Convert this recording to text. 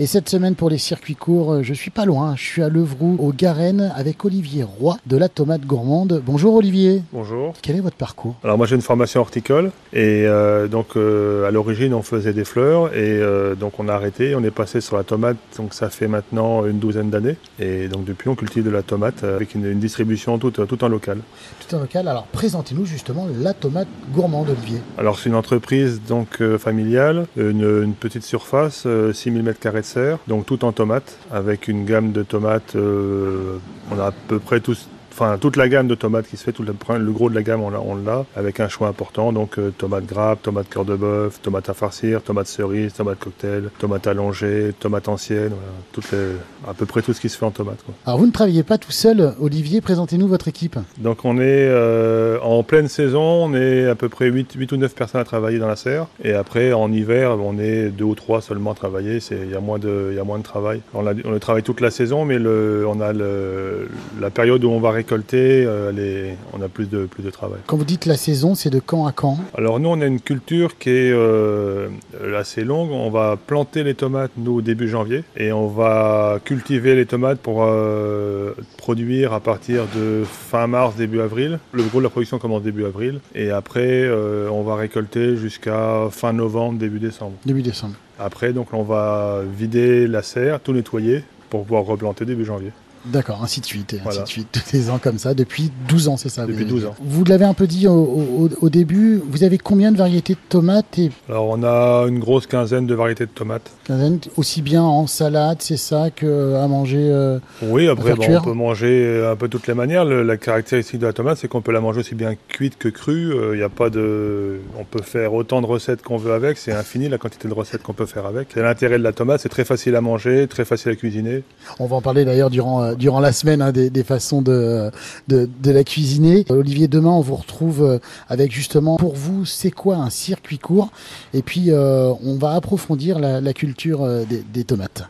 Et cette semaine pour les circuits courts, euh, je suis pas loin, je suis à Levroux, au Garenne, avec Olivier Roy de la Tomate Gourmande. Bonjour Olivier. Bonjour. Quel est votre parcours? Alors moi j'ai une formation horticole et euh, donc euh, à l'origine on faisait des fleurs et euh, donc on a arrêté, on est passé sur la tomate donc ça fait maintenant une douzaine d'années et donc depuis on cultive de la tomate avec une, une distribution toute, tout en local. Tout en local, alors présentez-nous justement la Tomate Gourmande Olivier. Alors c'est une entreprise donc familiale, une, une petite surface, euh, 6000 m2 donc tout en tomates avec une gamme de tomates, euh, on a à peu près tous Enfin, toute la gamme de tomates qui se fait, tout le, le gros de la gamme, on l'a, on l'a, avec un choix important. Donc, euh, tomates grappes, tomates cœur de bœuf, tomates à farcir, tomates cerises, tomates cocktail, tomates allongées, tomates anciennes, voilà, toutes les, à peu près tout ce qui se fait en tomate. Quoi. Alors vous ne travaillez pas tout seul, Olivier, présentez-nous votre équipe. Donc, on est euh, en pleine saison, on est à peu près 8, 8 ou 9 personnes à travailler dans la serre. Et après, en hiver, on est 2 ou 3 seulement à travailler. Il y a moins de, il y a moins de travail. On, a, on travaille toute la saison, mais le, on a le, la période où on va récolter, euh, les, on a plus de, plus de travail. Quand vous dites la saison, c'est de quand à quand? Alors nous, on a une culture qui est euh, assez longue. On va planter les tomates, nous, au début janvier, et on va cultiver les tomates pour euh, produire à partir de fin mars, début avril. Le gros de la production commence début avril, et après, euh, on va récolter jusqu'à fin novembre, début décembre. Début décembre. Après, donc, on va vider la serre, tout nettoyer, pour pouvoir replanter début janvier. D'accord, ainsi de suite, et ainsi de suite, tous les ans comme ça, depuis 12 ans, c'est ça Depuis vous 12 avez ans. Vous l'avez un peu dit au, au- au début, vous avez combien de variétés de tomates et Alors, on a une grosse quinzaine de variétés de tomates. quinzaine, aussi bien en salade, c'est ça, que à manger euh, Oui, après, bon, on peut manger euh, un peu toutes les manières. Le- la caractéristique de la tomate, c'est qu'on peut la manger aussi bien cuite que crue. Il a pas de, on peut faire autant de recettes qu'on veut avec. C'est infini la quantité de recettes qu'on peut faire avec. C'est l'intérêt de la tomate. C'est très facile à manger, très facile à cuisiner. On va en parler d'ailleurs durant, euh, durant la semaine hein, des, façons de, de, la cuisiner. Olivier, demain, on vous retrouve euh, avec justement, pour vous, c'est quoi un circuit court? Et puis, euh, on va approfondir la, culture euh, des tomates.